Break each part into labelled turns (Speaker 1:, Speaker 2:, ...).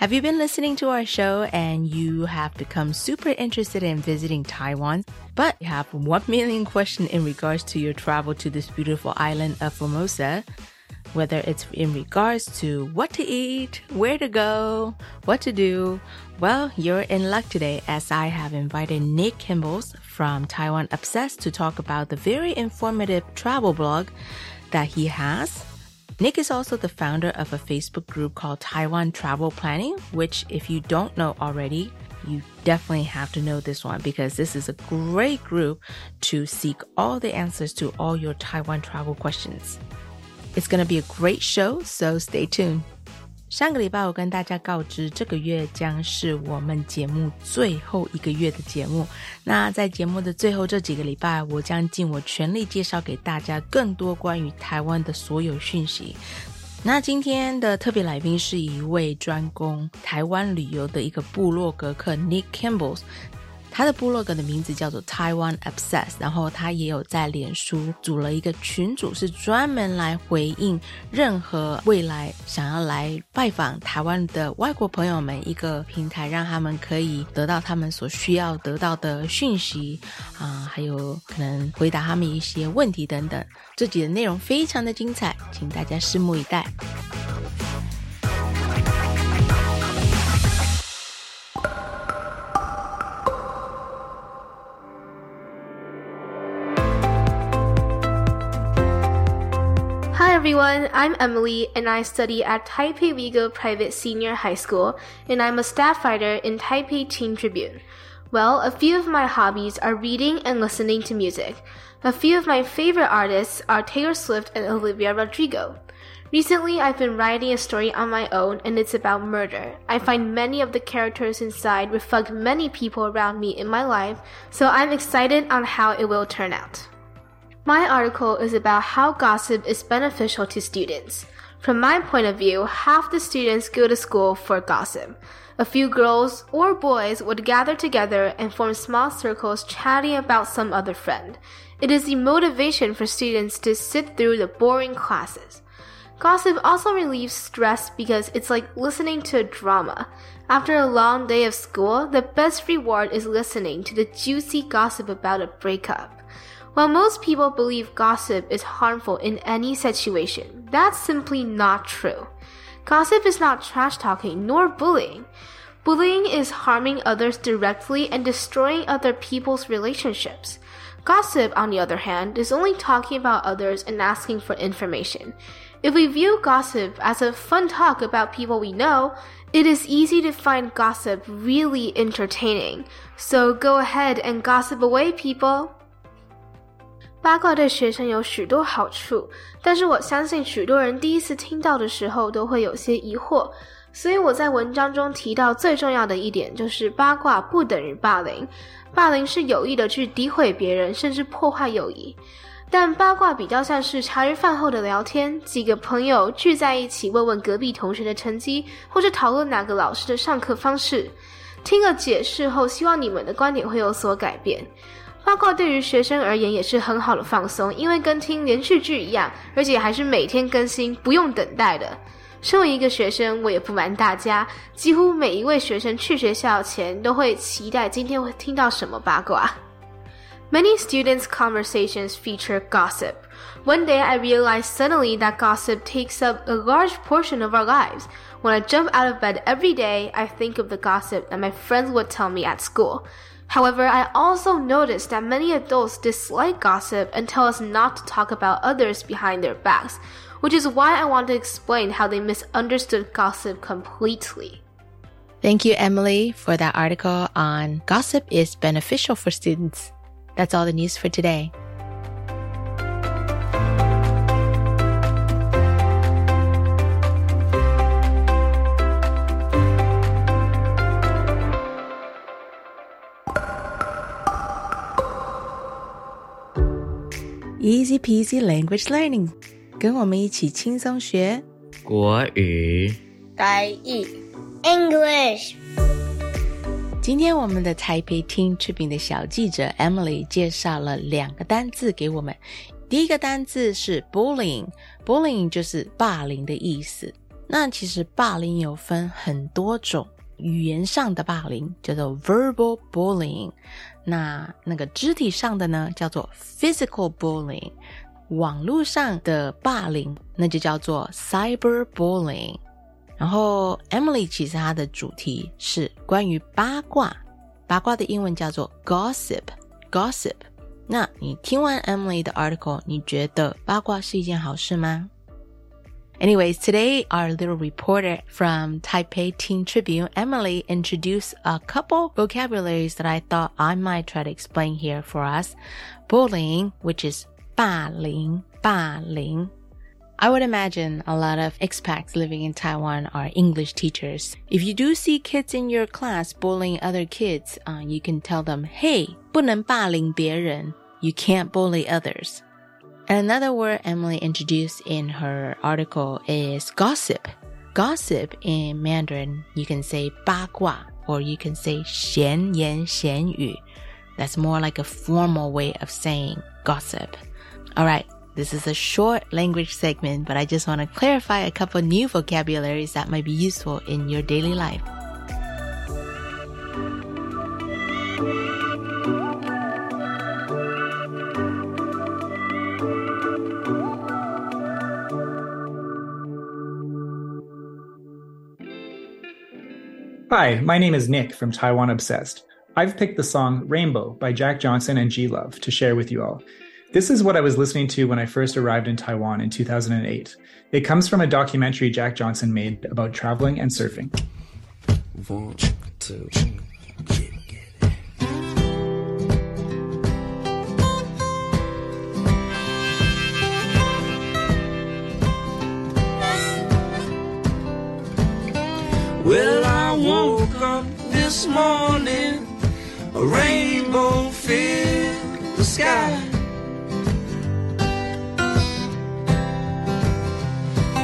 Speaker 1: Have you been listening to our show and you have become super interested in visiting Taiwan, but you have 1 million questions in regards to your travel to this beautiful island of Formosa? Whether it's in regards to what to eat, where to go, what to do, well, you're in luck today as I have invited Nick Kembles from Taiwan Obsessed to talk about the very informative travel blog that he has Nick is also the founder of a Facebook group called Taiwan Travel Planning, which, if you don't know already, you definitely have to know this one because this is a great group to seek all the answers to all your Taiwan travel questions. It's going to be a great show, so stay tuned. 上个礼拜我跟大家告知，这个月将是我们节目最后一个月的节目。那在节目的最后这几个礼拜，我将尽我全力介绍给大家更多关于台湾的所有讯息。那今天的特别来宾是一位专攻台湾旅游的一个部落格客 Nick Campbell。他的部落格的名字叫做 Taiwan Obsess，然后他也有在脸书组了一个群组，是专门来回应任何未来想要来拜访台湾的外国朋友们一个平台，让他们可以得到他们所需要得到的讯息啊，还有可能回答他们一些问题等等。这集的内容非常的精彩，请大家拭目以待。
Speaker 2: Everyone, I'm Emily and I study at Taipei Wego Private Senior High School and I'm a staff writer in Taipei Teen Tribune. Well, a few of my hobbies are reading and listening to music. A few of my favorite artists are Taylor Swift and Olivia Rodrigo. Recently, I've been writing a story on my own and it's about murder. I find many of the characters inside reflect many people around me in my life, so I'm excited on how it will turn out. My article is about how gossip is beneficial to students. From my point of view, half the students go to school for gossip. A few girls or boys would gather together and form small circles chatting about some other friend. It is the motivation for students to sit through the boring classes. Gossip also relieves stress because it's like listening to a drama. After a long day of school, the best reward is listening to the juicy gossip about a breakup. While most people believe gossip is harmful in any situation, that's simply not true. Gossip is not trash talking nor bullying. Bullying is harming others directly and destroying other people's relationships. Gossip, on the other hand, is only talking about others and asking for information. If we view gossip as a fun talk about people we know, it is easy to find gossip really entertaining. So go ahead and gossip away, people. 八卦对学生有许多好处，但是我相信许多人第一次听到的时候都会有些疑惑，所以我在文章中提到最重要的一点就是八卦不等于霸凌，霸凌是有意的去诋毁别人，甚至破坏友谊，但八卦比较像是茶余饭后的聊天，几个朋友聚在一起问问隔壁同学的成绩，或者讨论哪个老师的上课方式，听了解释后，希望你们的观点会有所改变。八卦对于学生而言也是很好的放松，因为跟听连续剧一样，而且还是每天更新，不用等待的。身为一个学生，我也不瞒大家，几乎每一位学生去学校前都会期待今天会听到什么八卦。Many students' conversations feature gossip. One day I realized suddenly that gossip takes up a large portion of our lives. When I jump out of bed every day, I think of the gossip that my friends would tell me at school. However, I also noticed that many adults dislike gossip and tell us not to talk about others behind their backs, which is why I want to explain how they misunderstood gossip completely.
Speaker 1: Thank you, Emily, for that article on gossip is beneficial for students. That's all the news for today. Easy peasy language learning，跟我们一起轻松学
Speaker 3: 国语。
Speaker 4: 台语 English。
Speaker 1: 今天我们的台北听 Tribune 的小记者 Emily 介绍了两个单字给我们。第一个单字是 bullying，bullying 就是霸凌的意思。那其实霸凌有分很多种，语言上的霸凌叫做 verbal bullying。那那个肢体上的呢，叫做 physical bullying；网络上的霸凌，那就叫做 cyber bullying。然后 Emily 其实她的主题是关于八卦，八卦的英文叫做 gossip，gossip。那你听完 Emily 的 article，你觉得八卦是一件好事吗 ？Anyways, today our little reporter from Taipei Teen Tribune, Emily, introduced a couple vocabularies that I thought I might try to explain here for us. Bullying, which is 霸凌,霸凌. I would imagine a lot of expats living in Taiwan are English teachers. If you do see kids in your class bullying other kids, uh, you can tell them, hey, 不能霸凌别人. You can't bully others. And another word Emily introduced in her article is gossip. Gossip in Mandarin, you can say 八卦 or you can say 闲言闲语. That's more like a formal way of saying gossip. All right. This is a short language segment, but I just want to clarify a couple new vocabularies that might be useful in your daily life.
Speaker 5: Hi, my name is Nick from Taiwan Obsessed. I've picked the song Rainbow by Jack Johnson and G Love to share with you all. This is what I was listening to when I first arrived in Taiwan in 2008. It comes from a documentary Jack Johnson made about traveling and surfing.
Speaker 3: One, two, Well, woke up this morning, a rainbow filled the sky.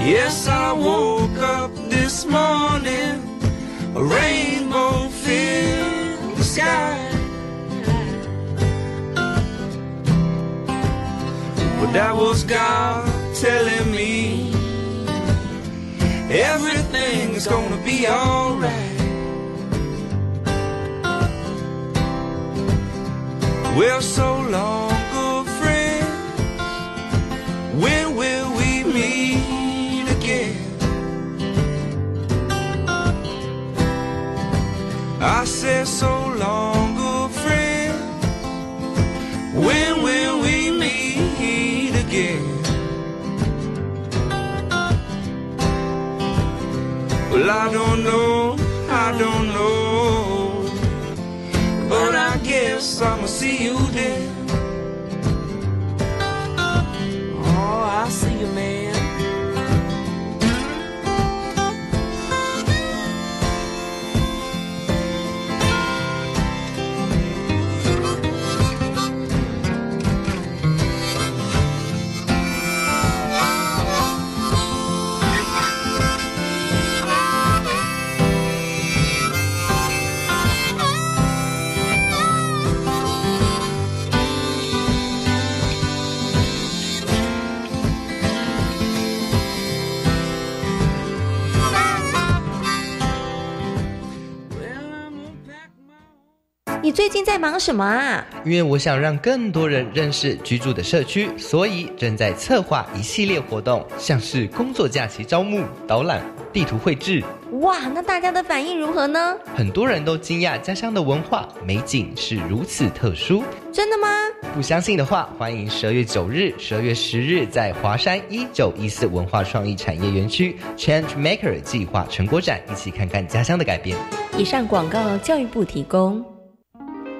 Speaker 3: Yes, I woke up this morning, a rainbow filled the sky. But that was God telling me everything's gonna be alright. Well, so long, good friend. When will we meet again? I said, so long, good friend. When will we meet again? Well, I don't know, I don't know. I'ma see you then.
Speaker 4: 你最近在忙什么啊？
Speaker 6: 因为我想让更多人认识居住的社区，所以正在策划一系列活动，像是工作假期招募、导览、地图绘制。
Speaker 4: 哇，那大家的反应如何呢？
Speaker 6: 很多人都惊讶家乡的文化美景是如此特殊。
Speaker 4: 真的吗？
Speaker 6: 不相信的话，欢迎十二月九日、十二月十日在华山一九一四文化创意产业园区 Change Maker 计划成果展，一起看看家乡的改变。
Speaker 4: 以上广告，教育部提供。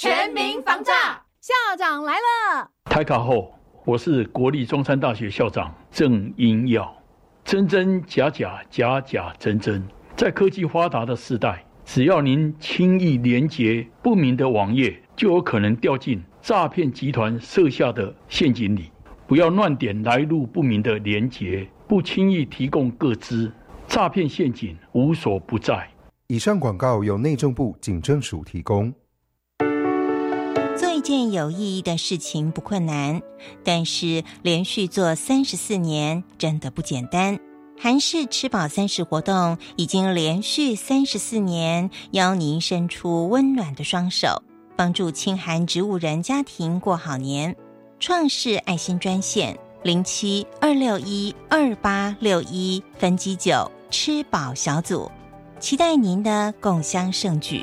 Speaker 7: 全民防诈，
Speaker 8: 校长来了。
Speaker 9: 台考后，我是国立中山大学校长郑英耀。真真假假，假假真真，在科技发达的时代，只要您轻易连接不明的网页，就有可能掉进诈骗集团设下的陷阱里。不要乱点来路不明的连接，不轻易提供个资，诈骗陷阱无所不在。
Speaker 10: 以上广告由内政部警政署提供。
Speaker 11: 一件有意义的事情不困难，但是连续做三十四年真的不简单。韩式吃饱三十活动已经连续三十四年，邀您伸出温暖的双手，帮助清寒植物人家庭过好年。创世爱心专线零七二六一二八六一分机九吃饱小组，期待您的共襄盛举。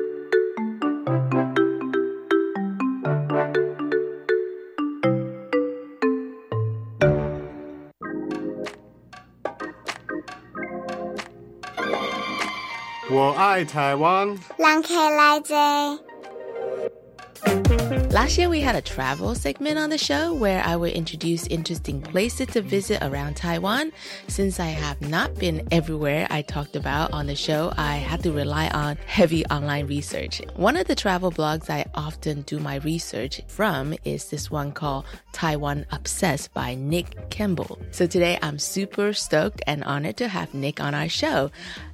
Speaker 12: Last year, we had a travel segment on the show where I would introduce interesting places to visit around Taiwan. Since I have not been everywhere I talked about on the show, I had to rely on heavy online research. One of the travel blogs I often do my research from is this one called Taiwan Obsessed by Nick Kemble. So today, I'm super stoked and honored to have Nick on our show.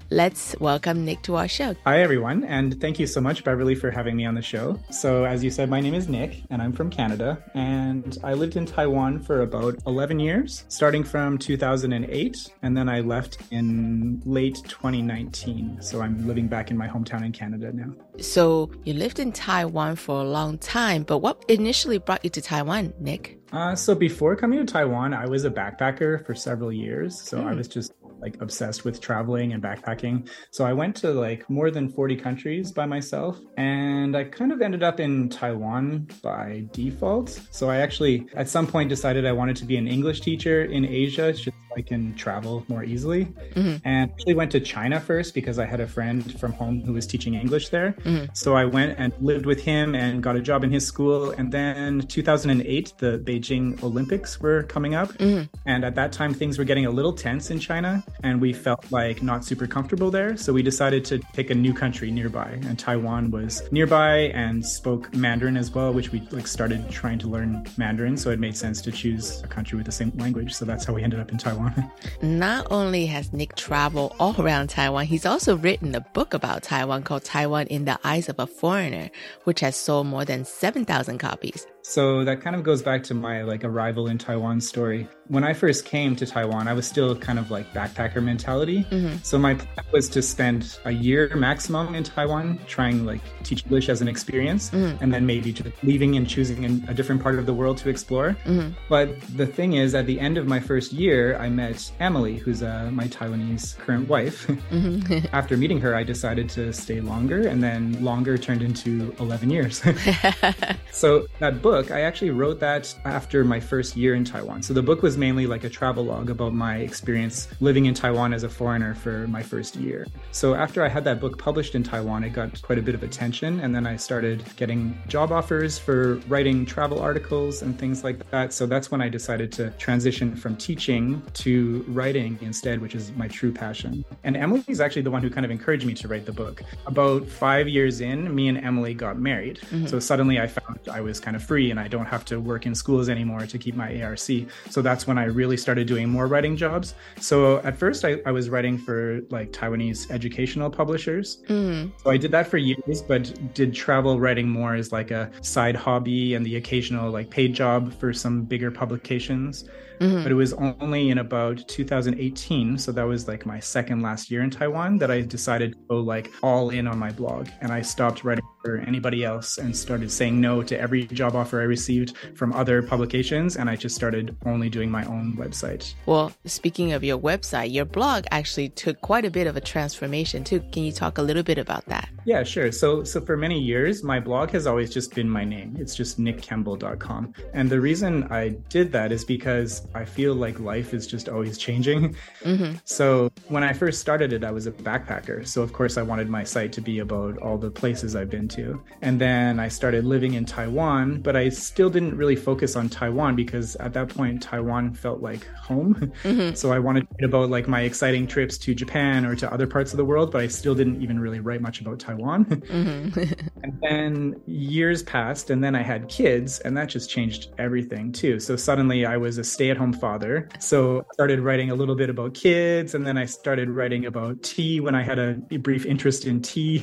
Speaker 12: Let's welcome Nick to our show.
Speaker 5: Hi, everyone, and thank you so much, Beverly, for having me on the show. So, as you said, my name is Nick, and I'm from Canada, and I lived in Taiwan for about 11 years, starting from 2008, and then I left in late 2019. So, I'm living back in my hometown in Canada now.
Speaker 12: So, you lived in Taiwan for a long time, but what initially brought you to Taiwan, Nick?
Speaker 5: Uh, so before coming to Taiwan, I was a backpacker for several years. So mm. I was just like obsessed with traveling and backpacking. So I went to like more than 40 countries by myself and I kind of ended up in Taiwan by default. So I actually at some point decided I wanted to be an English teacher in Asia I can travel more easily. Mm-hmm. And actually went to China first because I had a friend from home who was teaching English there. Mm-hmm. So I went and lived with him and got a job in his school. And then 2008, the Beijing Olympics were coming up. Mm-hmm. And at that time, things were getting a little tense in China and we felt like not super comfortable there. So we decided to pick a new country nearby, and Taiwan was nearby and spoke Mandarin as well, which we like started trying to learn Mandarin. So it made sense to choose a country with the same language. So that's how we ended up in Taiwan.
Speaker 12: Not only has Nick traveled all around Taiwan, he's also written a book about Taiwan called Taiwan in the Eyes of a Foreigner, which has sold more than 7,000 copies.
Speaker 5: So that kind of goes back to my like arrival in Taiwan story. When I first came to Taiwan, I was still kind of like backpacker mentality. Mm-hmm. So my plan was to spend a year maximum in Taiwan, trying like teach English as an experience, mm-hmm. and then maybe just leaving and choosing a different part of the world to explore. Mm-hmm. But the thing is, at the end of my first year, I met Emily, who's uh, my Taiwanese current wife. Mm-hmm. After meeting her, I decided to stay longer, and then longer turned into 11 years. so that book book, I actually wrote that after my first year in Taiwan. So the book was mainly like a travel log about my experience living in Taiwan as a foreigner for my first year. So after I had that book published in Taiwan, it got quite a bit of attention. And then I started getting job offers for writing travel articles and things like that. So that's when I decided to transition from teaching to writing instead, which is my true passion. And Emily is actually the one who kind of encouraged me to write the book. About five years in, me and Emily got married. Mm-hmm. So suddenly I found I was kind of free and I don't have to work in schools anymore to keep my ARC. So that's when I really started doing more writing jobs. So at first I, I was writing for like Taiwanese educational publishers. Mm. So I did that for years, but did travel writing more as like a side hobby and the occasional like paid job for some bigger publications. Mm-hmm. But it was only in about 2018, so that was like my second last year in Taiwan, that I decided to go like all in on my blog. And I stopped writing for anybody else and started saying no to every job offer I received from other publications. And I just started only doing my own website.
Speaker 12: Well, speaking of your website, your blog actually took quite a bit of a transformation too. Can you talk a little bit about that?
Speaker 5: Yeah, sure. So, so for many years, my blog has always just been my name. It's just nickkemble.com. And the reason I did that is because I feel like life is just always changing. Mm-hmm. So when I first started it, I was a backpacker. So of course, I wanted my site to be about all the places I've been to. And then I started living in Taiwan, but I still didn't really focus on Taiwan because at that point, Taiwan felt like home. Mm-hmm. So I wanted to write about like my exciting trips to Japan or to other parts of the world, but I still didn't even really write much about Taiwan. Mm-hmm. and then years passed, and then I had kids, and that just changed everything too. So suddenly I was a stay at home father. So I started writing a little bit about kids, and then I started writing about tea when I had a brief interest in tea.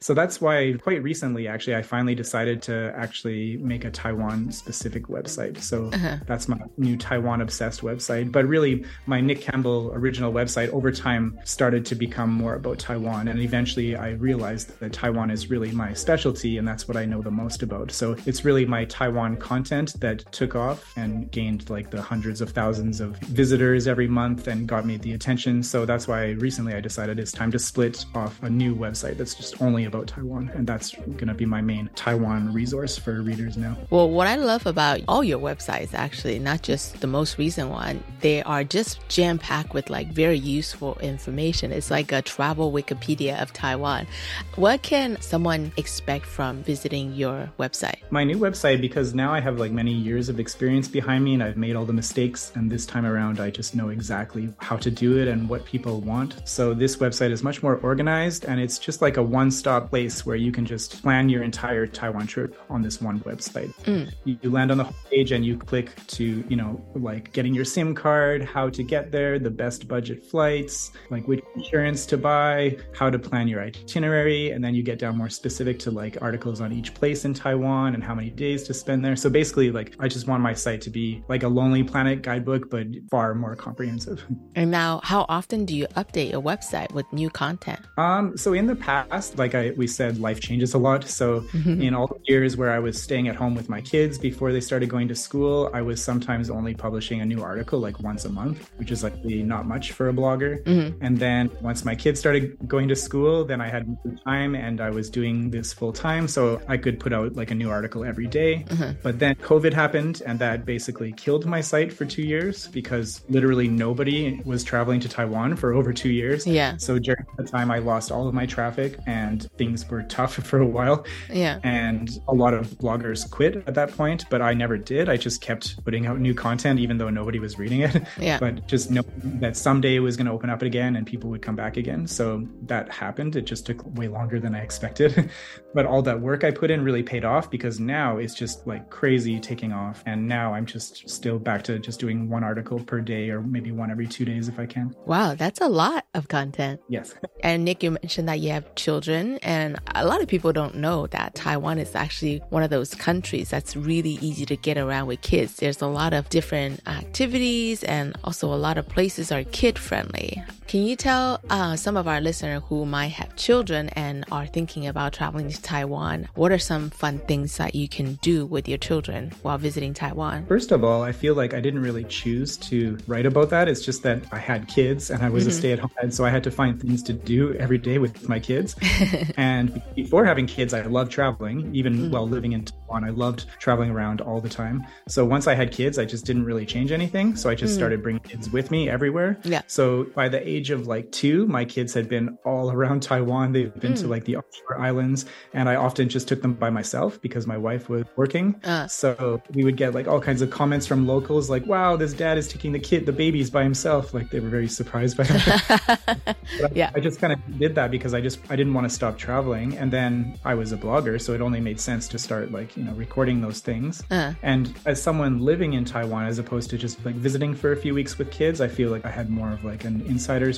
Speaker 5: so that's why quite recently, actually, I finally decided to actually make a Taiwan specific website. So uh-huh. that's my new Taiwan obsessed website. But really, my Nick Kemble original website over time started to become more about Taiwan. And eventually, I realized that Taiwan is really my specialty, and that's what I know the most about. So it's really my Taiwan content that took off and gained like the hundreds of thousands of visitors every month and got me the attention. So that's why recently I decided it's time to split off a new website that's just only about Taiwan. And that's going to be my main Taiwan resource for readers now.
Speaker 12: Well, what I love about all your websites, actually, not just the most recent one, they are just jam packed with like very useful information. It's like a travel Wikipedia of Taiwan. What can someone expect from visiting your website?
Speaker 5: My new website, because now I have like many years of experience behind me and I've made all the mistakes. And this time around, I just know exactly how to do it and what people want. So this website is much more organized and it's just like a one stop place where you can just plan your entire Taiwan trip on this one website. Mm. You land on the page and you click to, you know, like getting your SIM card, how to get there, the best budget flights, like which insurance to buy, how to plan your itinerary. And then you get down more specific to like articles on each place in Taiwan and how many days to spend there. So basically, like, I just want my site to be like a Lonely Planet guidebook, but far more comprehensive.
Speaker 12: And now, how often do you update your website with new content?
Speaker 5: Um, so in the past, like I we said, life changes a lot. So mm-hmm. in all the years where I was staying at home with my kids before they started going to school, I was sometimes only publishing a new article like once a month, which is like not much for a blogger. Mm-hmm. And then once my kids started going to school, then I had time and I was doing this full time, so I could put out like a new article every day. Mm-hmm. But then COVID happened, and that basically killed my site for two years because literally nobody was traveling to Taiwan for over two years.
Speaker 12: Yeah.
Speaker 5: So during the time, I lost all of my traffic, and things were tough for a while.
Speaker 12: Yeah.
Speaker 5: And a lot of bloggers quit at that point, but I never did. I just kept putting out new content, even though nobody was reading it.
Speaker 12: Yeah.
Speaker 5: But just know that someday it was going to open up again, and people would come back again. So that happened. It just took way longer than I expected. but all that work I put in really paid off because now it's just like crazy taking off. And now I'm just still back to just doing one article per day or maybe one every two days if I can.
Speaker 12: Wow, that's a lot of content.
Speaker 5: Yes.
Speaker 12: and Nick, you mentioned that you have children, and a lot of people don't know that Taiwan is actually one of those countries that's really easy to get around with kids. There's a lot of different activities and also a lot of places are kid friendly. Can you tell uh, some of our listeners who might have children and are thinking about traveling to Taiwan, what are some fun things that you can do with your children while visiting Taiwan?
Speaker 5: First of all, I feel like I didn't really choose to write about that. It's just that I had kids and I was mm-hmm. a stay at home dad, so I had to find things to do every day with my kids. and before having kids, I loved traveling, even mm-hmm. while living in Taiwan. I loved traveling around all the time. So once I had kids, I just didn't really change anything. So I just
Speaker 12: Mm.
Speaker 5: started bringing kids with me everywhere.
Speaker 12: Yeah.
Speaker 5: So by the age of like two, my kids had been all around Taiwan. They've been to
Speaker 12: Mm.
Speaker 5: like the offshore islands, and I often just took them by myself because my wife was working.
Speaker 12: Uh.
Speaker 5: So we would get like all kinds of comments from locals, like, "Wow, this dad is taking the kid, the babies by himself." Like they were very surprised by that.
Speaker 12: Yeah.
Speaker 5: I just kind of did that because I just I didn't want to stop traveling, and then I was a blogger, so it only made sense to start like you know recording those things.
Speaker 12: Uh.
Speaker 5: And as someone living in Taiwan, as opposed to just like visiting for a few weeks with kids, I feel like I had more of like an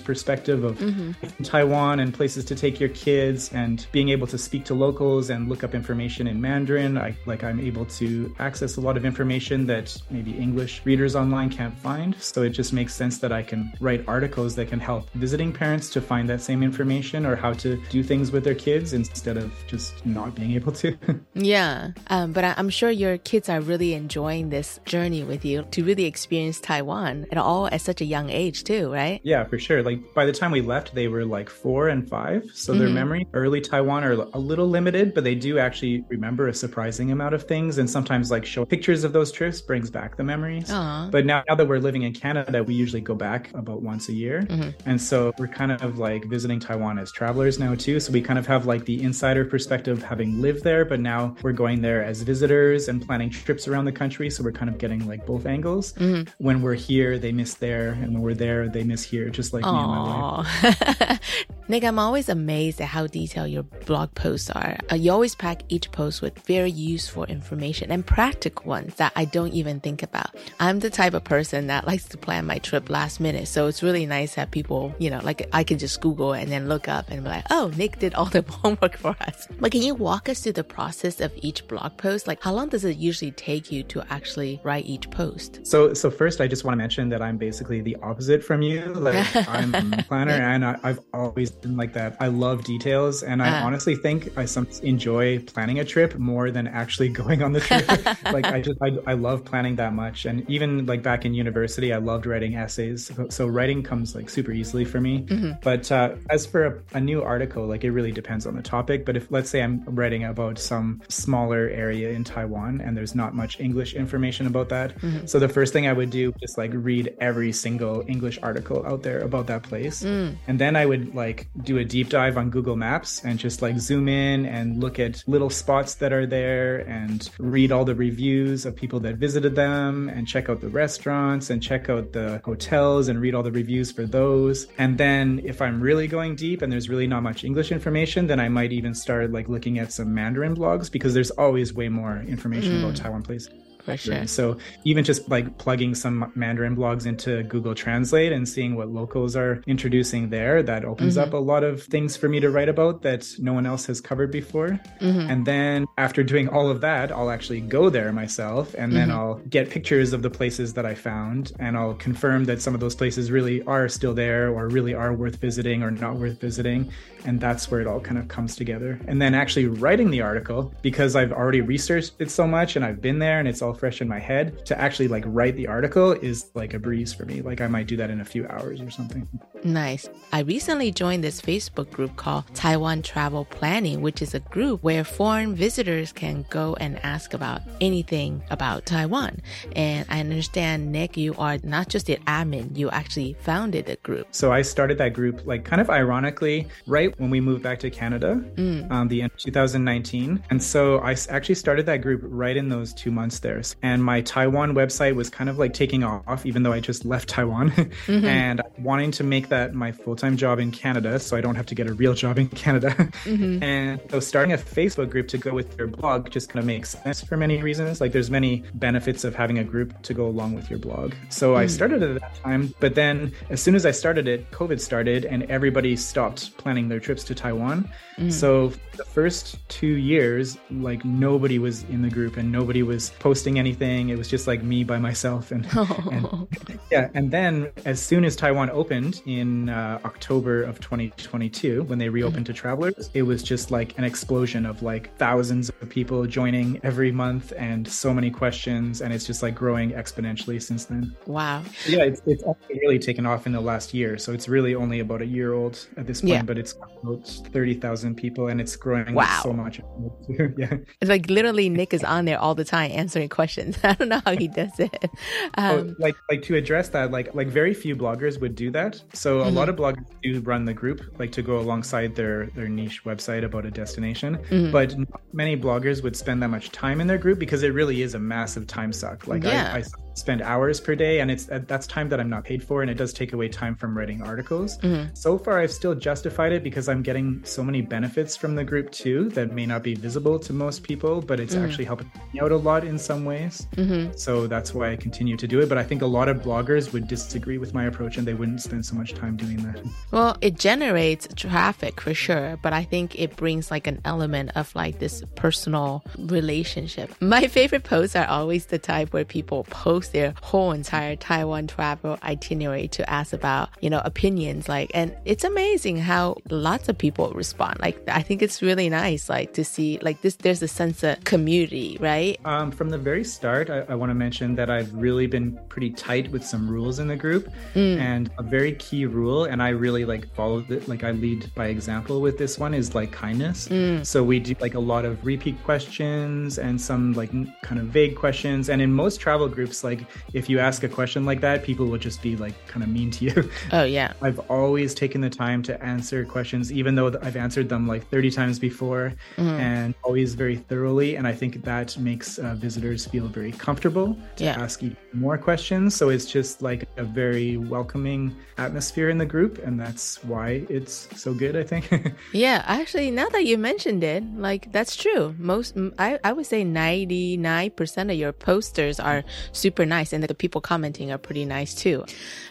Speaker 5: perspective of
Speaker 12: Mhm.
Speaker 5: Taiwan and places to take your kids, and being able to speak to locals and look up information in Mandarin. I like I'm able to access a lot of information that maybe English readers online can't find. So it just makes sense that I can write articles that can help visiting parents to find that same information or how to do things with their kids instead of just not being able to.
Speaker 12: Yeah, um, but I- I'm sure your kids are really enjoying this journey with you to really experience Taiwan at all at such a young age too, right?
Speaker 5: Yeah, for sure. Like by the time we left, they were like four and five. So their
Speaker 12: Mhm.
Speaker 5: memory early Taiwan are a little limited, but they do actually remember a surprising amount of things. And sometimes like show pictures of those trips brings back the memories.
Speaker 12: Aw.
Speaker 5: But now, now that we're living in Canada, we usually go back about once a year.
Speaker 12: Mhm.
Speaker 5: And so we're kind of like visiting Taiwan as travelers now too. So we kind of have like the insider perspective having lived there, but now we're going there as visitors and planning trips around the country. So we're kind of getting like both angles.
Speaker 12: Mhm.
Speaker 5: When we're here, they miss there, and when we're there, they miss here, just like me and my wife.
Speaker 12: Aw. Nick, I'm always amazed at how detailed your blog posts are. Uh, you always pack each post with very useful information and practical ones that I don't even think about. I'm the type of person that likes to plan my trip last minute, so it's really nice that people, you know, like I can just Google and then look up and be like, oh, Nick did all the homework for us. But can you walk us through the process of each blog post? Like, how long does it usually take you to actually write each post?
Speaker 5: So, so first, I just want to mention that I'm basically the opposite from you. Like, I'm a planner, and I, I've always been like that. I love details, and I
Speaker 12: Ah.
Speaker 5: honestly think I sometimes enjoy planning a trip more than actually going on the trip. like, I just I, I love planning that much, and even like back in university, I loved writing essays. So, so writing comes like super easily for me.
Speaker 12: Mhm.
Speaker 5: But uh, as for a, a new article, like it really depends on the topic. But if let's say I'm writing about some smaller area in Taiwan and there's not much English information about that,
Speaker 12: Mhm.
Speaker 5: so the first thing I would do is like read every single English article out there about that place.
Speaker 12: Mm.
Speaker 5: And then I would like do a deep dive on Google Maps and just like zoom in and look at little spots that are there and read all the reviews of people that visited them and check out the restaurants and check out the hotels and read all the reviews for those. And then if I'm really going deep and there's really not much English information, then I might even start like looking at some Mandarin blogs because there's always way more information
Speaker 12: Mm.
Speaker 5: about Taiwan places.
Speaker 12: For sure.
Speaker 5: So even just like plugging some Mandarin blogs into Google Translate and seeing what locals are introducing there, that opens
Speaker 12: Mhm.
Speaker 5: up a lot of things for me to write about that no one else has covered before.
Speaker 12: Mhm.
Speaker 5: And then after doing all of that, I'll actually go there myself and then
Speaker 12: Mhm.
Speaker 5: I'll get pictures of the places that I found and I'll confirm that some of those places really are still there or really are worth visiting or not worth visiting. And that's where it all kind of comes together. And then actually writing the article because I've already researched it so much and I've been there and it's all fresh in my head to actually like write the article is like a breeze for me. Like I might do that in a few hours or something.
Speaker 12: Nice. I recently joined this Facebook group called Taiwan Travel Planning, which is a group where foreign visitors can go and ask about anything about Taiwan. And I understand, Nick, you are not just the admin, you actually founded the group.
Speaker 5: So I started that group like kind of ironically right when we moved back to Canada,
Speaker 12: Mm.
Speaker 5: um, the end of 2019. And so I actually started that group right in those two months there. And my Taiwan website was kind of like taking off, even though I just left Taiwan.
Speaker 12: Mhm.
Speaker 5: and wanting to make that my full time job in Canada so I don't have to get a real job in Canada.
Speaker 12: Mhm.
Speaker 5: And so starting a Facebook group to go with your blog just kind of makes sense for many reasons. Like there's many benefits of having a group to go along with your blog. So I
Speaker 12: Mm.
Speaker 5: started at that time, but then as soon as I started it, COVID started and everybody stopped planning their trips to Taiwan.
Speaker 12: Mm.
Speaker 5: So the first two years, like nobody was in the group and nobody was posting anything. It was just like me by myself. And, and yeah, and then as soon as Taiwan opened in uh, October of 2022, when they reopened to travelers, it was just like an explosion of like thousands of people joining every month and so many questions. And it's just like growing exponentially since then.
Speaker 12: Wow.
Speaker 5: Yeah, it's, it's really taken off in the last year. So it's really only about a year old at this point,
Speaker 12: Yeah.
Speaker 5: but it's about 30,000 people and it's growing
Speaker 12: Wow.
Speaker 5: so much. yeah.
Speaker 12: It's like literally Nick is on there all the time answering questions. I don't know how he does it.
Speaker 5: Oh,
Speaker 12: Um,
Speaker 5: like like to address that like like very few bloggers would do that so a
Speaker 12: Mhm.
Speaker 5: lot of bloggers do run the group like to go alongside their their niche website about a destination
Speaker 12: Mhm.
Speaker 5: but not many bloggers would spend that much time in their group because it really is a massive time suck like
Speaker 12: Yeah.
Speaker 5: I, I spend hours per day and it's that's time that i'm not paid for and it does take away time from writing articles
Speaker 12: Mhm.
Speaker 5: so far i've still justified it because i'm getting so many benefits from the group too that may not be visible to most people but it's
Speaker 12: Mhm.
Speaker 5: actually helping me out a lot in some ways
Speaker 12: Mhm.
Speaker 5: so that's why I continue to do it. But I think a lot of bloggers would disagree with my approach and they wouldn't spend so much time doing that.
Speaker 12: Well, it generates traffic for sure, but I think it brings like an element of like this personal relationship. My favorite posts are always the type where people post their whole entire Taiwan travel itinerary to ask about, you know, opinions. Like, and it's amazing how lots of people respond. Like, I think it's really nice, like to see like this, there's a sense of community, right?
Speaker 5: Um, from the very start, I, I want to mention that I've really been pretty tight with some rules in the group,
Speaker 12: Mm.
Speaker 5: and a very key rule, and I really like follow it. Like I lead by example with this one is like kindness.
Speaker 12: Mm.
Speaker 5: So we do like a lot of repeat questions and some like kind of vague questions. And in most travel groups, like if you ask a question like that, people will just be like kind of mean to you.
Speaker 12: Oh, yeah.
Speaker 5: I've always taken the time to answer questions, even though I've answered them like 30 times before
Speaker 12: Mhm.
Speaker 5: and always very thoroughly. And I think that makes uh, visitors feel very comfortable to
Speaker 12: Yeah.
Speaker 5: ask even more questions. So it's just like a very welcoming atmosphere in the group. And that's why it's so good, I think.
Speaker 12: Yeah, actually, now that you mentioned it, like that's true. Most, I I would say 99% of your posters are super nice, and the people commenting are pretty nice too.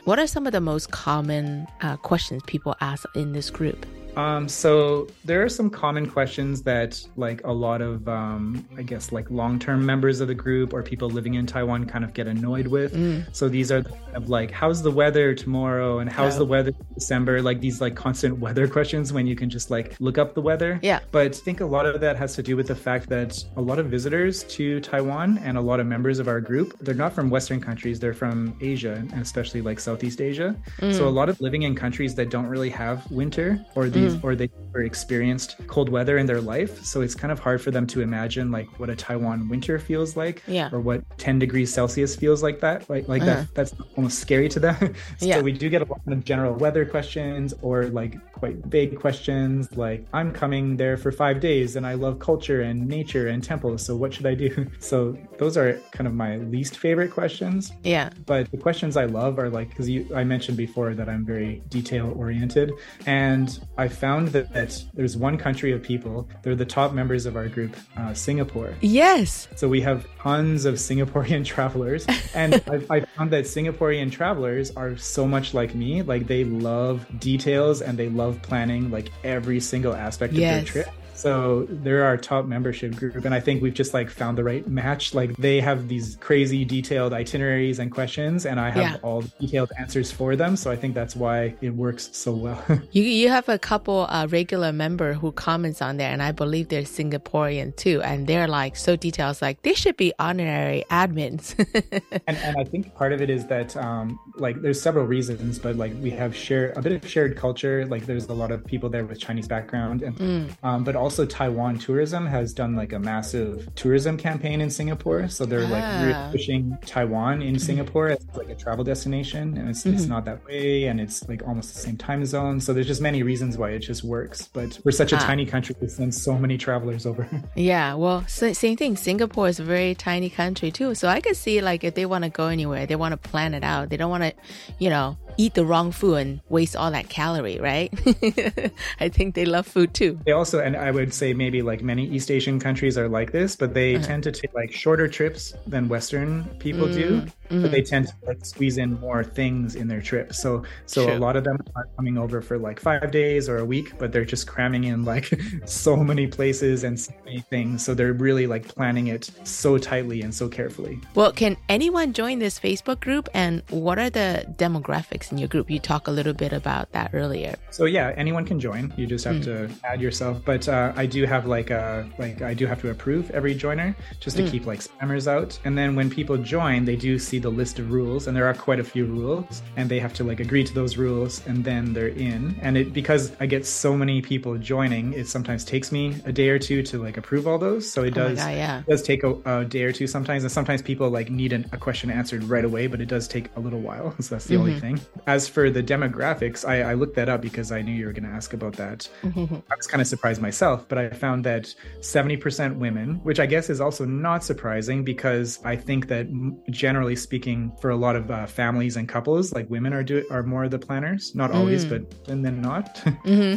Speaker 12: What are some of the most common uh, questions people ask in this group?
Speaker 5: Um, so there are some common questions that like a lot of um, I guess like long-term members of the group or people living in Taiwan kind of get annoyed with.
Speaker 12: Mm.
Speaker 5: So these are the kind of like how's the weather tomorrow and how's
Speaker 12: Yeah.
Speaker 5: the weather in December? Like these like constant weather questions when you can just like look up the weather.
Speaker 12: Yeah.
Speaker 5: But I think a lot of that has to do with the fact that a lot of visitors to Taiwan and a lot of members of our group, they're not from Western countries, they're from Asia and especially like Southeast Asia.
Speaker 12: Mm.
Speaker 5: So a lot of living in countries that don't really have winter or these
Speaker 12: Mm.
Speaker 5: Or they never experienced cold weather in their life. So it's kind of hard for them to imagine like what a Taiwan winter feels like
Speaker 12: Yeah.
Speaker 5: or what 10 degrees Celsius feels like that. Like like
Speaker 12: Uh-huh.
Speaker 5: that that's almost scary to them. so
Speaker 12: Yeah.
Speaker 5: we do get a lot of general weather questions or like quite vague questions like I'm coming there for 5 days and I love culture and nature and temples. So what should I do? So those are kind of my least favorite questions.
Speaker 12: Yeah.
Speaker 5: But the questions I love are like because you I mentioned before that I'm very detail oriented, and I found that, that there's one country of people. They're the top members of our group, uh, Singapore.
Speaker 12: Yes.
Speaker 5: So we have tons of Singaporean travelers, and I, I found that Singaporean travelers are so much like me. Like they love details and they love planning like every single aspect
Speaker 12: Yes.
Speaker 5: of their trip. So they're our top membership group, and I think we've just like found the right match. Like they have these crazy detailed itineraries and questions, and I have
Speaker 12: Yeah.
Speaker 5: all the detailed answers for them. So I think that's why it works so well.
Speaker 12: You you have a couple uh, regular member who comments on there, and I believe they're Singaporean too, and they're like so detailed. It's Like they should be honorary admins.
Speaker 5: and, and I think part of it is that um, like there's several reasons, but like we have share a bit of shared culture. Like there's a lot of people there with Chinese background, and
Speaker 12: Mm.
Speaker 5: um, but also Taiwan tourism has done like a massive tourism campaign in Singapore. So they're like
Speaker 12: Ah.
Speaker 5: pushing Taiwan in Singapore as like a travel destination, and it's, it's
Speaker 12: Mhm.
Speaker 5: not that way, and it's like almost the same time zone. So there's just many reasons why it just works. But we're such a
Speaker 12: Ah.
Speaker 5: tiny country; we send so many travelers over.
Speaker 12: Yeah, well, sa- same thing. Singapore is a very tiny country too, so I could see like if they want to go anywhere, they want to plan it out. They don't want to, you know, eat the wrong food and waste all that calorie, right? I think they love food too.
Speaker 5: They also, and I would say maybe like many East Asian countries are like this, but they
Speaker 12: Uh-huh.
Speaker 5: tend to take like shorter trips than Western people do.
Speaker 12: Mm,
Speaker 5: but they tend to like squeeze in more things in their trip. So so
Speaker 12: True.
Speaker 5: a lot of them are coming over for like five days or a week, but they're just cramming in like so many places and so many things. So they're really like planning it so tightly and so carefully.
Speaker 12: Well, can anyone join this Facebook group? And what are the demographics in your group? You talked a little bit about that earlier.
Speaker 5: So yeah, anyone can join. You just have to add yourself. But uh, I do have like a like I do have to approve every joiner just to
Speaker 12: Mm.
Speaker 5: keep like spammers out. And then when people join, they do see the list of rules, and there are quite a few rules, and they have to like agree to those rules, and then they're in. And it because I get so many people joining, it sometimes takes me a day or two to like approve all those. So it
Speaker 12: Oh
Speaker 5: does
Speaker 12: God, yeah.
Speaker 5: it does take a, a day or two sometimes, and sometimes people like need an, a question answered right away, but it does take a little while. So that's the only
Speaker 12: Mhm.
Speaker 5: thing. As for the demographics, I, I looked that up because I knew you were going to ask about that. I was kind of surprised myself, but I found that 70% women, which I guess is also not surprising because I think that generally speaking, for a lot of uh, families and couples, like women are do are more of the planners. Not always,
Speaker 12: Mm.
Speaker 5: but and then not.
Speaker 12: Mhm.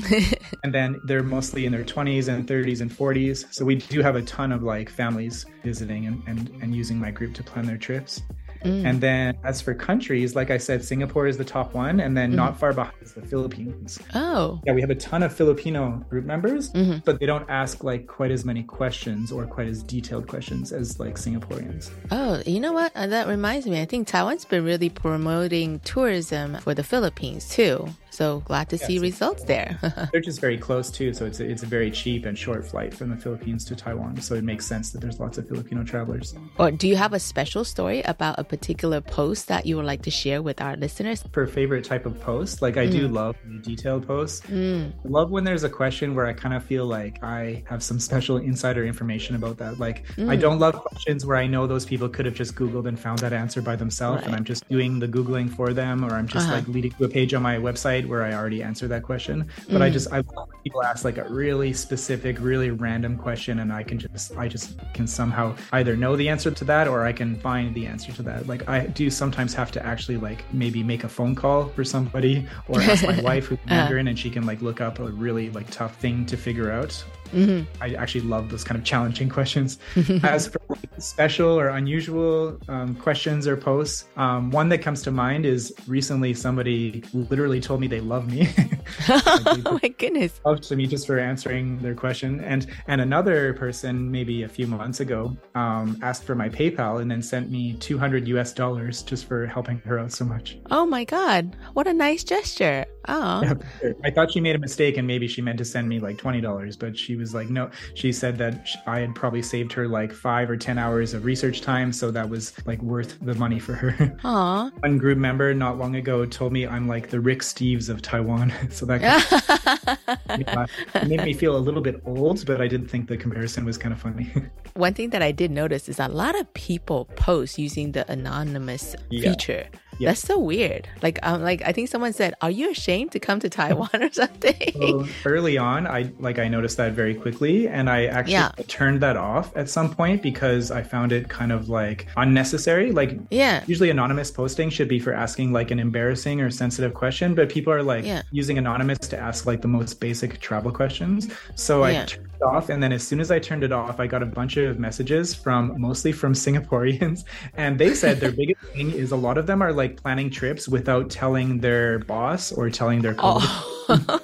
Speaker 5: and then they're mostly in their 20s and 30s and 40s. So we do have a ton of like families visiting and, and, and using my group to plan their trips.
Speaker 12: Mm.
Speaker 5: And then as for countries, like I said, Singapore is the top one, and then not far behind is the Philippines.
Speaker 12: Oh.
Speaker 5: Yeah, we have a ton of Filipino group members,
Speaker 12: Mhm.
Speaker 5: but they don't ask like quite as many questions or quite as detailed questions as like Singaporeans.
Speaker 12: Oh, you know what? Uh, that reminds me. I think Taiwan's been really promoting tourism for the Philippines too. So glad to see
Speaker 5: Yes.
Speaker 12: results there.
Speaker 5: They're just very close too, so it's a, it's a very cheap and short flight from the Philippines to Taiwan. So it makes sense that there's lots of Filipino travelers.
Speaker 12: or do you have a special story about a particular post that you would like to share with our listeners?
Speaker 5: For favorite type of post, like I do
Speaker 12: Mm.
Speaker 5: love detailed posts.
Speaker 12: Mm.
Speaker 5: Love when there's a question where I kind of feel like I have some special insider information about that. Like, I
Speaker 12: Mm.
Speaker 5: don't love questions where I know those people could have just Googled and found that answer by themselves, and I'm just doing the Googling for them, or I'm just
Speaker 12: Uh-huh.
Speaker 5: like leading to a page on my website where I already answered that question. But I
Speaker 12: Mm.
Speaker 5: just, I love when people ask like a really specific, really random question, and I can just, I just can somehow either know the answer to that or I can find the answer to that. Like, I do sometimes have to actually like maybe make a phone call for somebody or ask my wife who's
Speaker 12: Uh.
Speaker 5: Mandarin and she can like look up a really like tough thing to figure out.
Speaker 12: Mhm.
Speaker 5: I actually love those kind of challenging questions. As for special or unusual um, questions or posts, um, one that comes to mind is recently somebody literally told me they love me.
Speaker 12: oh my goodness.
Speaker 5: Love to me just for answering their question. And and another person maybe a few months ago um, asked for my PayPal and then sent me 200 US dollars just for helping her out so much.
Speaker 12: Oh my God. What a nice gesture. Oh.
Speaker 5: Yeah. I thought she made a mistake and maybe she meant to send me like twenty dollars, but she was like, no. She said that I had probably saved her like five or ten hours of research time, so that was like worth the money for her.
Speaker 12: Aw.
Speaker 5: One group member not long ago told me I'm like the Rick Steves of Taiwan, so that yeah, it made me feel a little bit old, but I did think the comparison was kind of funny.
Speaker 12: One thing that I did notice is a lot of people post using the anonymous
Speaker 5: Yeah.
Speaker 12: feature.
Speaker 5: Yeah.
Speaker 12: That's so weird. Like, um, like I think someone said, "Are you ashamed to come to Taiwan or something?"
Speaker 5: So early on, I like I noticed that very quickly, and I actually
Speaker 12: Yeah.
Speaker 5: turned that off at some point because I found it kind of like unnecessary. Like,
Speaker 12: Yeah.
Speaker 5: usually anonymous posting should be for asking like an embarrassing or sensitive question, but people are like
Speaker 12: Yeah.
Speaker 5: using anonymous to ask like the most basic travel questions. So I turned it off, and then as soon as I turned it off, I got a bunch of messages from mostly from Singaporeans, and they said their biggest thing is a lot of them are like planning trips without telling their boss or telling their oh. co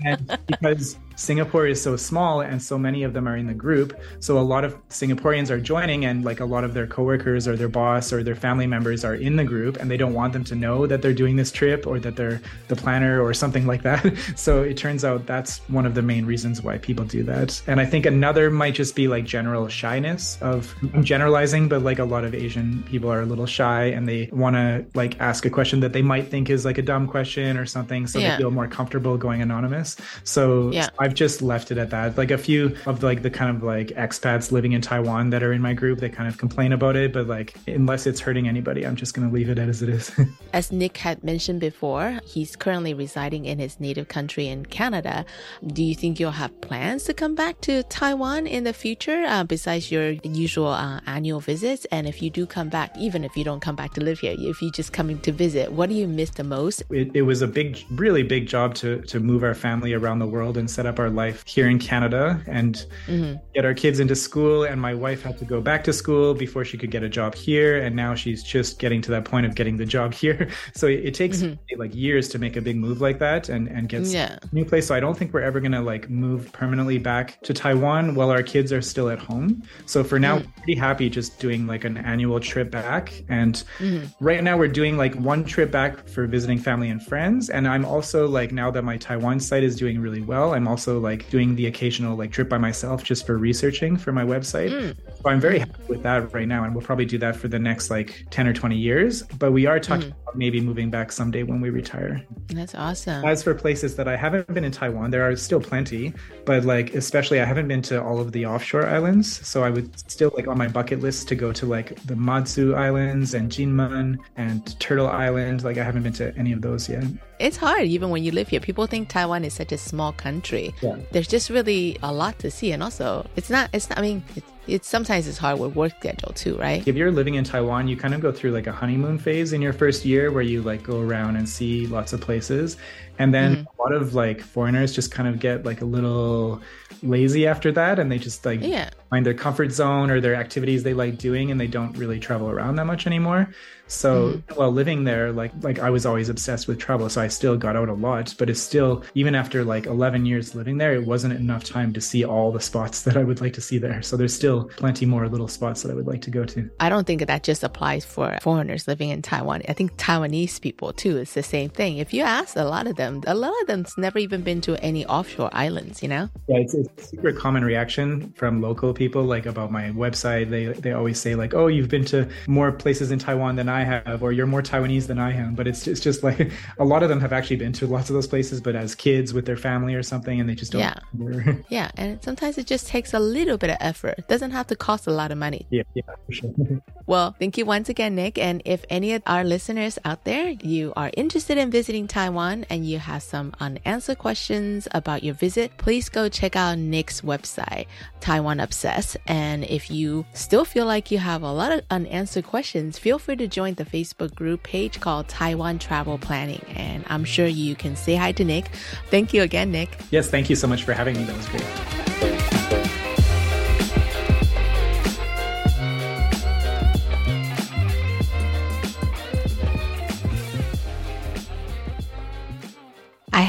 Speaker 5: and because Singapore is so small and so many of them are in the group, so a lot of Singaporeans are joining, and like a lot of their coworkers or their boss or their family members are in the group, and they don't want them to know that they're doing this trip or that they're the planner or something like that. So it turns out that's one of the main reasons why people do that. And I think another might just be like general shyness of I'm generalizing, but like a lot of Asian people are a little shy and they want to like ask a question that they might think is like a dumb question or something, so
Speaker 12: Yeah.
Speaker 5: they feel more comfortable going anonymous. So
Speaker 12: Yeah.
Speaker 5: I've just left it at that. Like a few of like the kind of like expats living in Taiwan that are in my group, they kind of complain about it, but like unless it's hurting anybody, I'm just gonna leave it as it is.
Speaker 12: As Nick had mentioned before, he's currently residing in his native country in Canada. Do you think you'll have plans to come back to Taiwan in the future, uh, besides your usual uh, annual visits? And if you do come back, even if you don't come back to live here, if you're just coming to visit, what do you miss the most?
Speaker 5: it, it was a big, really big job to to move our family around the world and set up our life here in Canada and mm-hmm. get our kids into school. And my wife had to go back to school before she could get a job here. And now she's just getting to that point of getting the job here. So it, it takes mm-hmm. like years to make a big move like that and, and get yeah. a new place. So I don't think we're ever going to like move permanently back to Taiwan while our kids are still at home. So for now, mm. pretty happy just doing like an annual trip back. And mm-hmm. right now we're doing like one trip back for visiting family and friends. And I'm also like, now that my Taiwan site is doing really well, I'm also like doing the occasional like trip by myself just for researching for my website. Mm. So I'm very happy with that right now. And we'll probably do that for the next like 10 or 20 years. But we are talking mm. about maybe moving back someday when we retire.
Speaker 1: That's awesome.
Speaker 5: As for places that I haven't been in Taiwan, there are still plenty, but like especially I haven't been to all of the offshore islands. So I would still like on my bucket list to go to like the Matsu Islands and Jinmen and Turtle Island. Like I haven't been to any of those yet.
Speaker 1: It's hard even when you live here. People think Taiwan is such a small country. Yeah. There's just really a lot to see, and also it's not. It's not. I mean, it's, it's sometimes it's hard with work schedule too, right?
Speaker 5: If you're living in Taiwan, you kind of go through like a honeymoon phase in your first year where you like go around and see lots of places. And then mm-hmm. a lot of like foreigners just kind of get like a little lazy after that and they just like yeah. find their comfort zone or their activities they like doing and they don't really travel around that much anymore. So mm-hmm. while living there, like like I was always obsessed with travel, so I still got out a lot. But it's still even after like 11 years living there, it wasn't enough time to see all the spots that I would like to see there. So there's still plenty more little spots that I would like to go to.
Speaker 1: I don't think that just applies for foreigners living in Taiwan. I think Taiwanese people too. It's the same thing. If you ask a lot of them, a lot of them's never even been to any offshore islands. You know?
Speaker 5: Yeah, it's, it's a super common reaction from local people, like about my website. They they always say like, "Oh, you've been to more places in Taiwan than I." Have, or you're more Taiwanese than I am. But it's it's just like a lot of them have actually been to lots of those places, but as kids with their family or something, and they just don't.
Speaker 1: Yeah, yeah, and sometimes it just takes a little bit of effort. It doesn't have to cost a lot of money.
Speaker 5: Yeah, yeah, for sure.
Speaker 1: well, thank you once again, Nick. And if any of our listeners out there, you are interested in visiting Taiwan and you have some unanswered questions about your visit, please go check out Nick's website, Taiwan Obsessed. And if you still feel like you have a lot of unanswered questions, feel free to join the Facebook group page called Taiwan Travel Planning. And I'm sure you can say hi to Nick. Thank you again, Nick.
Speaker 5: Yes, thank you so much for having me. That was great.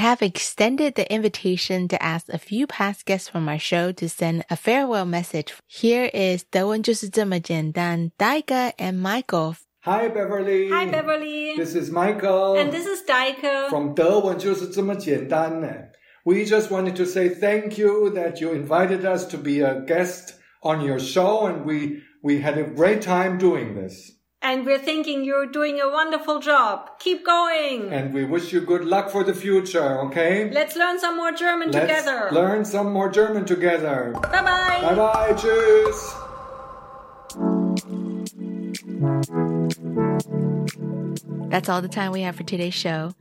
Speaker 1: have extended the invitation to ask a few past guests from our show to send a farewell message. Here is 德文就是这么简单 Daika and Michael.
Speaker 13: Hi Beverly.
Speaker 14: Hi Beverly.
Speaker 13: This is Michael.
Speaker 14: And this is Daika.
Speaker 13: From 德文就是这么简单 We just wanted to say thank you that you invited us to be a guest on your show and we we had a great time doing this.
Speaker 14: And we're thinking you're doing a wonderful job. Keep going.
Speaker 13: And we wish you good luck for the future, okay?
Speaker 14: Let's learn some more German
Speaker 13: Let's
Speaker 14: together.
Speaker 13: Learn some more German together.
Speaker 14: Bye bye.
Speaker 13: Bye bye. Tschüss.
Speaker 1: That's all the time we have for today's show.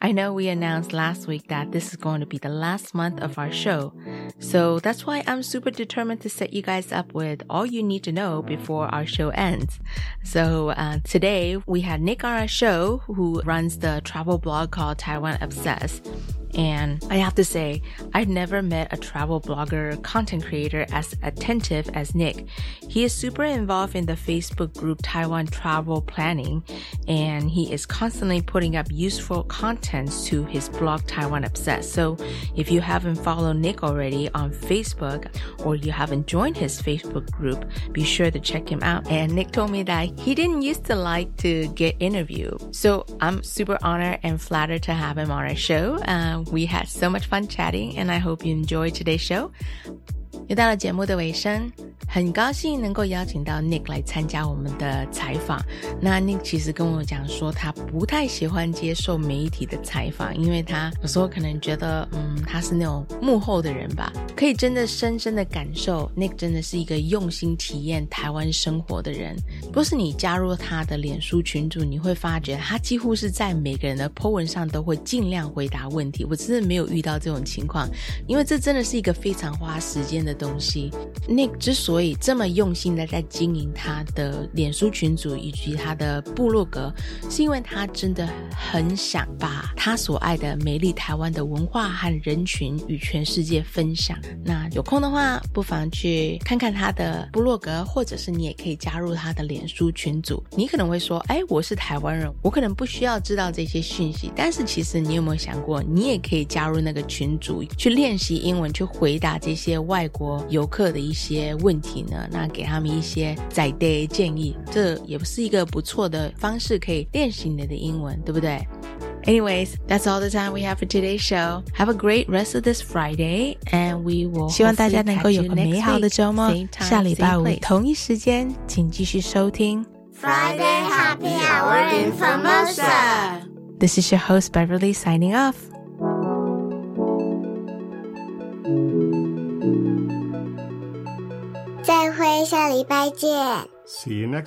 Speaker 1: I know we announced last week that this is going to be the last month of our show. So that's why I'm super determined to set you guys up with all you need to know before our show ends. So uh, today we had Nick on our show who runs the travel blog called Taiwan Obsessed. And I have to say, I've never met a travel blogger, content creator as attentive as Nick. He is super involved in the Facebook group Taiwan Travel Planning, and he is constantly putting up useful contents to his blog Taiwan Obsessed. So if you haven't followed Nick already on Facebook or you haven't joined his Facebook group, be sure to check him out. And Nick told me that he didn't used to like to get interviewed. So I'm super honored and flattered to have him on our show. Uh, we had so much fun chatting, and I hope you enjoyed today's show. 又到了节目的尾声，很高兴能够邀请到 Nick 来参加我们的采访。那 Nick 其实跟我讲说，他不太喜欢接受媒体的采访，因为他有时候可能觉得，嗯，他是那种幕后的人吧，可以真的深深的感受 Nick 真的是一个用心体验台湾生活的人。若是你加入他的脸书群组，你会发觉他几乎是在每个人的 po 文上都会尽量回答问题。我真的没有遇到这种情况，因为这真的是一个非常花时间的。东西。Nick 之所以这么用心的在经营他的脸书群组以及他的部落格，是因为他真的很想把他所爱的美丽台湾的文化和人群与全世界分享。那有空的话，不妨去看看他的部落格，或者是你也可以加入他的脸书群组。你可能会说：“哎，我是台湾人，我可能不需要知道这些讯息。”但是其实你有没有想过，你也可以加入那个群组，去练习英文，去回答这些外国游客的一些问题呢？那给他们一些在地建议，这也不是一个不错的方式，可以练习你的英文，对不对？Anyways, that's all the time we have for today's show. Have a great rest of this Friday, and we will.
Speaker 12: 希望大家能够有个美好的周末。下礼拜五同一时间，请继续收听
Speaker 4: Friday Happy Hour in Formosa.
Speaker 12: This is your host Beverly signing off.
Speaker 4: 再会，下礼拜见。
Speaker 15: See you next